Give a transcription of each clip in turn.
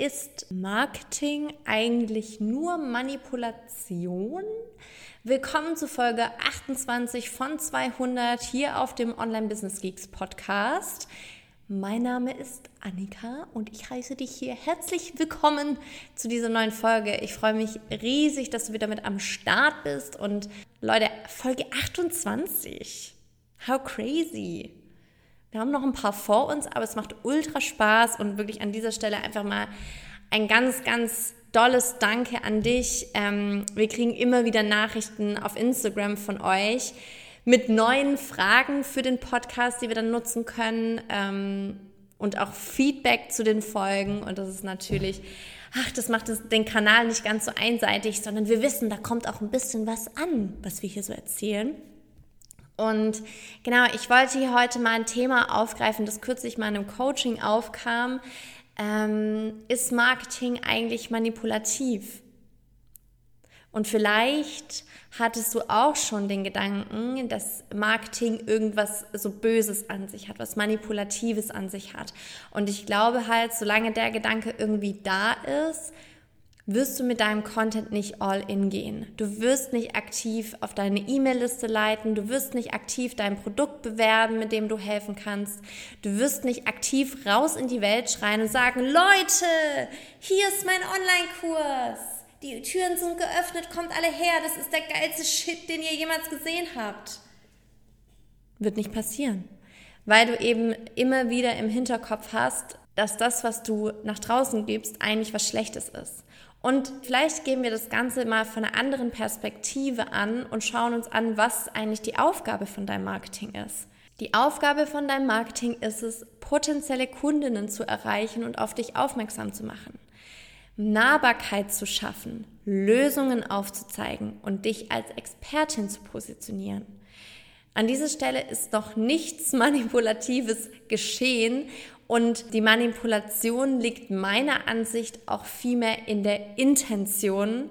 Ist Marketing eigentlich nur Manipulation? Willkommen zu Folge 28 von 200 hier auf dem Online Business Geeks Podcast. Mein Name ist Annika und ich heiße dich hier herzlich willkommen zu dieser neuen Folge. Ich freue mich riesig, dass du wieder mit am Start bist und Leute, Folge 28. How crazy! Wir haben noch ein paar vor uns, aber es macht ultra Spaß und wirklich an dieser Stelle einfach mal ein ganz, ganz dolles Danke an dich. Ähm, wir kriegen immer wieder Nachrichten auf Instagram von euch mit neuen Fragen für den Podcast, die wir dann nutzen können ähm, und auch Feedback zu den Folgen. Und das ist natürlich, ach, das macht den Kanal nicht ganz so einseitig, sondern wir wissen, da kommt auch ein bisschen was an, was wir hier so erzählen. Und genau, ich wollte hier heute mal ein Thema aufgreifen, das kürzlich mal in einem Coaching aufkam. Ähm, ist Marketing eigentlich manipulativ? Und vielleicht hattest du auch schon den Gedanken, dass Marketing irgendwas so Böses an sich hat, was Manipulatives an sich hat. Und ich glaube halt, solange der Gedanke irgendwie da ist, wirst du mit deinem Content nicht all in gehen. Du wirst nicht aktiv auf deine E-Mail-Liste leiten, du wirst nicht aktiv dein Produkt bewerben, mit dem du helfen kannst. Du wirst nicht aktiv raus in die Welt schreien und sagen, Leute, hier ist mein Online-Kurs. Die Türen sind geöffnet, kommt alle her, das ist der geilste Shit, den ihr jemals gesehen habt. Wird nicht passieren, weil du eben immer wieder im Hinterkopf hast, dass das, was du nach draußen gibst, eigentlich was Schlechtes ist. Und vielleicht gehen wir das Ganze mal von einer anderen Perspektive an und schauen uns an, was eigentlich die Aufgabe von deinem Marketing ist. Die Aufgabe von deinem Marketing ist es, potenzielle Kundinnen zu erreichen und auf dich aufmerksam zu machen. Nahbarkeit zu schaffen, Lösungen aufzuzeigen und dich als Expertin zu positionieren. An dieser Stelle ist noch nichts Manipulatives geschehen und die Manipulation liegt meiner Ansicht auch vielmehr in der Intention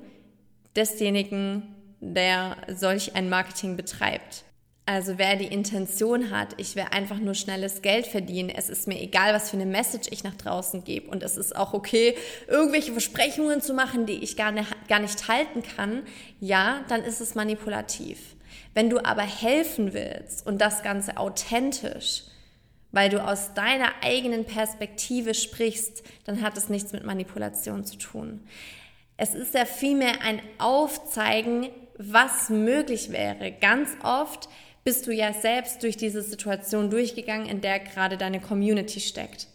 desjenigen, der solch ein Marketing betreibt. Also wer die Intention hat, ich will einfach nur schnelles Geld verdienen, es ist mir egal, was für eine Message ich nach draußen gebe und es ist auch okay, irgendwelche Versprechungen zu machen, die ich gar nicht, gar nicht halten kann, ja, dann ist es manipulativ. Wenn du aber helfen willst und das Ganze authentisch, weil du aus deiner eigenen Perspektive sprichst, dann hat es nichts mit Manipulation zu tun. Es ist ja vielmehr ein Aufzeigen, was möglich wäre. Ganz oft bist du ja selbst durch diese Situation durchgegangen, in der gerade deine Community steckt.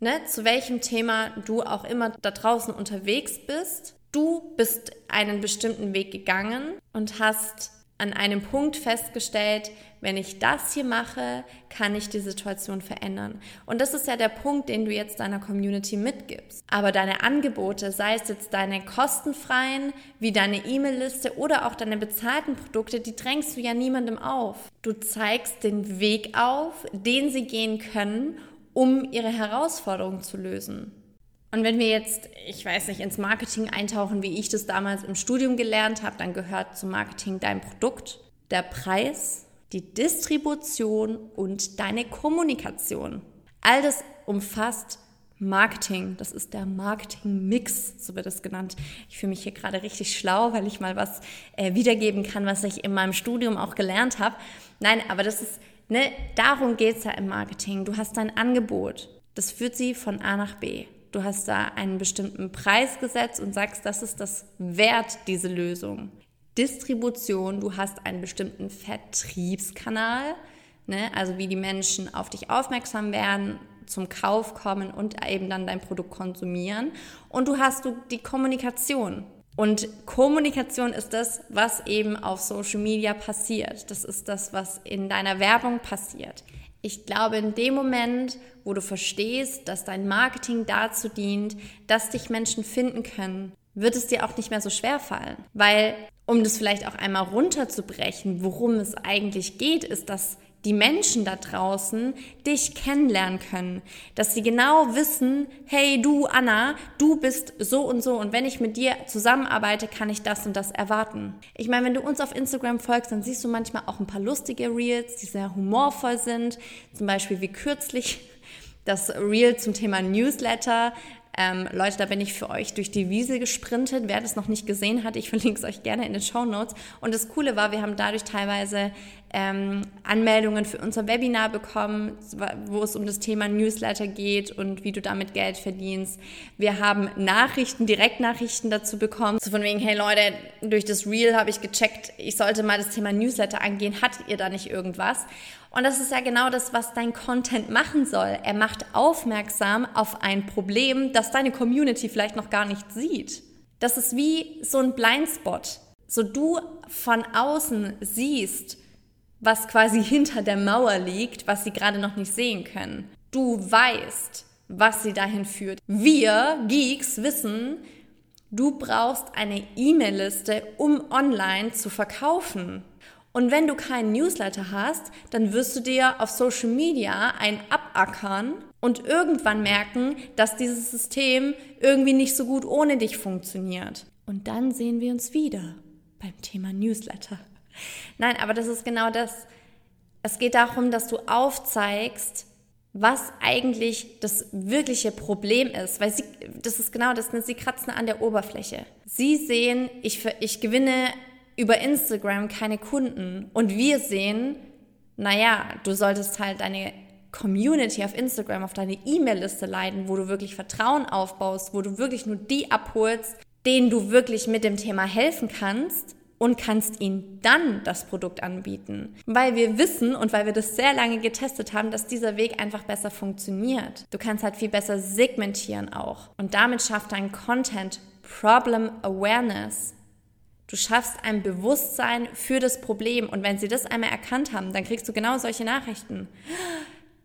Ne? Zu welchem Thema du auch immer da draußen unterwegs bist. Du bist einen bestimmten Weg gegangen und hast an einem Punkt festgestellt, wenn ich das hier mache, kann ich die Situation verändern. Und das ist ja der Punkt, den du jetzt deiner Community mitgibst. Aber deine Angebote, sei es jetzt deine kostenfreien, wie deine E-Mail-Liste oder auch deine bezahlten Produkte, die drängst du ja niemandem auf. Du zeigst den Weg auf, den sie gehen können, um ihre Herausforderungen zu lösen. Und wenn wir jetzt, ich weiß nicht, ins Marketing eintauchen, wie ich das damals im Studium gelernt habe, dann gehört zum Marketing dein Produkt, der Preis, die Distribution und deine Kommunikation. All das umfasst Marketing. Das ist der Marketing-Mix, so wird es genannt. Ich fühle mich hier gerade richtig schlau, weil ich mal was äh, wiedergeben kann, was ich in meinem Studium auch gelernt habe. Nein, aber das ist, ne, darum geht es ja im Marketing. Du hast dein Angebot. Das führt sie von A nach B. Du hast da einen bestimmten Preis gesetzt und sagst, das ist das Wert, diese Lösung. Distribution, du hast einen bestimmten Vertriebskanal, ne? also wie die Menschen auf dich aufmerksam werden, zum Kauf kommen und eben dann dein Produkt konsumieren. Und du hast du die Kommunikation. Und Kommunikation ist das, was eben auf Social Media passiert. Das ist das, was in deiner Werbung passiert. Ich glaube, in dem Moment, wo du verstehst, dass dein Marketing dazu dient, dass dich Menschen finden können, wird es dir auch nicht mehr so schwer fallen. Weil, um das vielleicht auch einmal runterzubrechen, worum es eigentlich geht, ist, dass die Menschen da draußen dich kennenlernen können, dass sie genau wissen, hey du Anna, du bist so und so und wenn ich mit dir zusammenarbeite, kann ich das und das erwarten. Ich meine, wenn du uns auf Instagram folgst, dann siehst du manchmal auch ein paar lustige Reels, die sehr humorvoll sind, zum Beispiel wie kürzlich das Reel zum Thema Newsletter, Ähm, Leute, da bin ich für euch durch die Wiese gesprintet. Wer das noch nicht gesehen hat, ich verlinke es euch gerne in den Show Notes. Und das Coole war, wir haben dadurch teilweise ähm, Anmeldungen für unser Webinar bekommen, wo es um das Thema Newsletter geht und wie du damit Geld verdienst. Wir haben Nachrichten, Direktnachrichten dazu bekommen. So von wegen, hey Leute, durch das Reel habe ich gecheckt, ich sollte mal das Thema Newsletter angehen. Hattet ihr da nicht irgendwas? Und das ist ja genau das, was dein Content machen soll. Er macht aufmerksam auf ein Problem, das deine Community vielleicht noch gar nicht sieht. Das ist wie so ein Blindspot. So du von außen siehst, was quasi hinter der Mauer liegt, was sie gerade noch nicht sehen können. Du weißt, was sie dahin führt. Wir Geeks wissen, du brauchst eine E-Mail-Liste, um online zu verkaufen. Und wenn du keinen Newsletter hast, dann wirst du dir auf Social Media ein abackern und irgendwann merken, dass dieses System irgendwie nicht so gut ohne dich funktioniert. Und dann sehen wir uns wieder beim Thema Newsletter. Nein, aber das ist genau das. Es geht darum, dass du aufzeigst, was eigentlich das wirkliche Problem ist, weil sie, das ist genau das, sie kratzen an der Oberfläche. Sie sehen, ich, ich gewinne über Instagram keine Kunden und wir sehen, naja, du solltest halt deine Community auf Instagram, auf deine E-Mail-Liste leiten, wo du wirklich Vertrauen aufbaust, wo du wirklich nur die abholst, denen du wirklich mit dem Thema helfen kannst und kannst ihnen dann das Produkt anbieten. Weil wir wissen und weil wir das sehr lange getestet haben, dass dieser Weg einfach besser funktioniert. Du kannst halt viel besser segmentieren auch. Und damit schafft dein Content Problem Awareness. Du schaffst ein Bewusstsein für das Problem und wenn sie das einmal erkannt haben, dann kriegst du genau solche Nachrichten.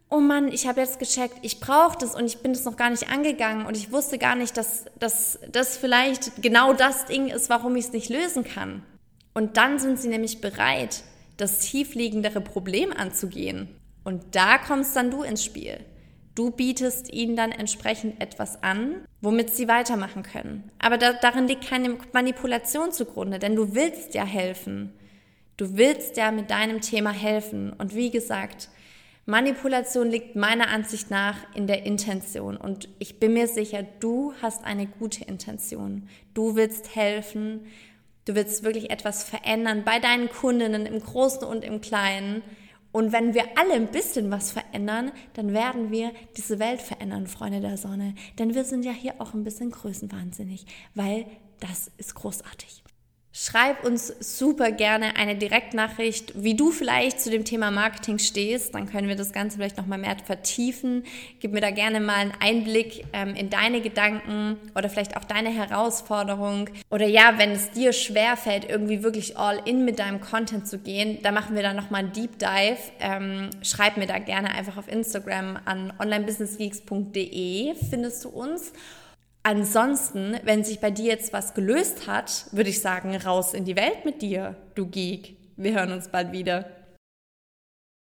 Oh Mann, ich habe jetzt gecheckt, ich brauche das und ich bin das noch gar nicht angegangen und ich wusste gar nicht, dass, dass das vielleicht genau das Ding ist, warum ich es nicht lösen kann. Und dann sind sie nämlich bereit, das tiefliegendere Problem anzugehen. Und da kommst dann du ins Spiel. Du bietest ihnen dann entsprechend etwas an, womit sie weitermachen können. Aber da, darin liegt keine Manipulation zugrunde, denn du willst ja helfen. Du willst ja mit deinem Thema helfen. Und wie gesagt, Manipulation liegt meiner Ansicht nach in der Intention. Und ich bin mir sicher, du hast eine gute Intention. Du willst helfen. Du willst wirklich etwas verändern bei deinen Kundinnen im Großen und im Kleinen. Und wenn wir alle ein bisschen was verändern, dann werden wir diese Welt verändern, Freunde der Sonne. Denn wir sind ja hier auch ein bisschen größenwahnsinnig, weil das ist großartig. Schreib uns super gerne eine Direktnachricht, wie du vielleicht zu dem Thema Marketing stehst. Dann können wir das Ganze vielleicht nochmal mehr vertiefen. Gib mir da gerne mal einen Einblick ähm, in deine Gedanken oder vielleicht auch deine Herausforderung. Oder ja, wenn es dir schwerfällt, irgendwie wirklich all in mit deinem Content zu gehen, da machen wir dann nochmal einen Deep Dive. Ähm, schreib mir da gerne einfach auf Instagram an onlinebusinessgeeks.de findest du uns. Ansonsten, wenn sich bei dir jetzt was gelöst hat, würde ich sagen, raus in die Welt mit dir, du Geek. Wir hören uns bald wieder.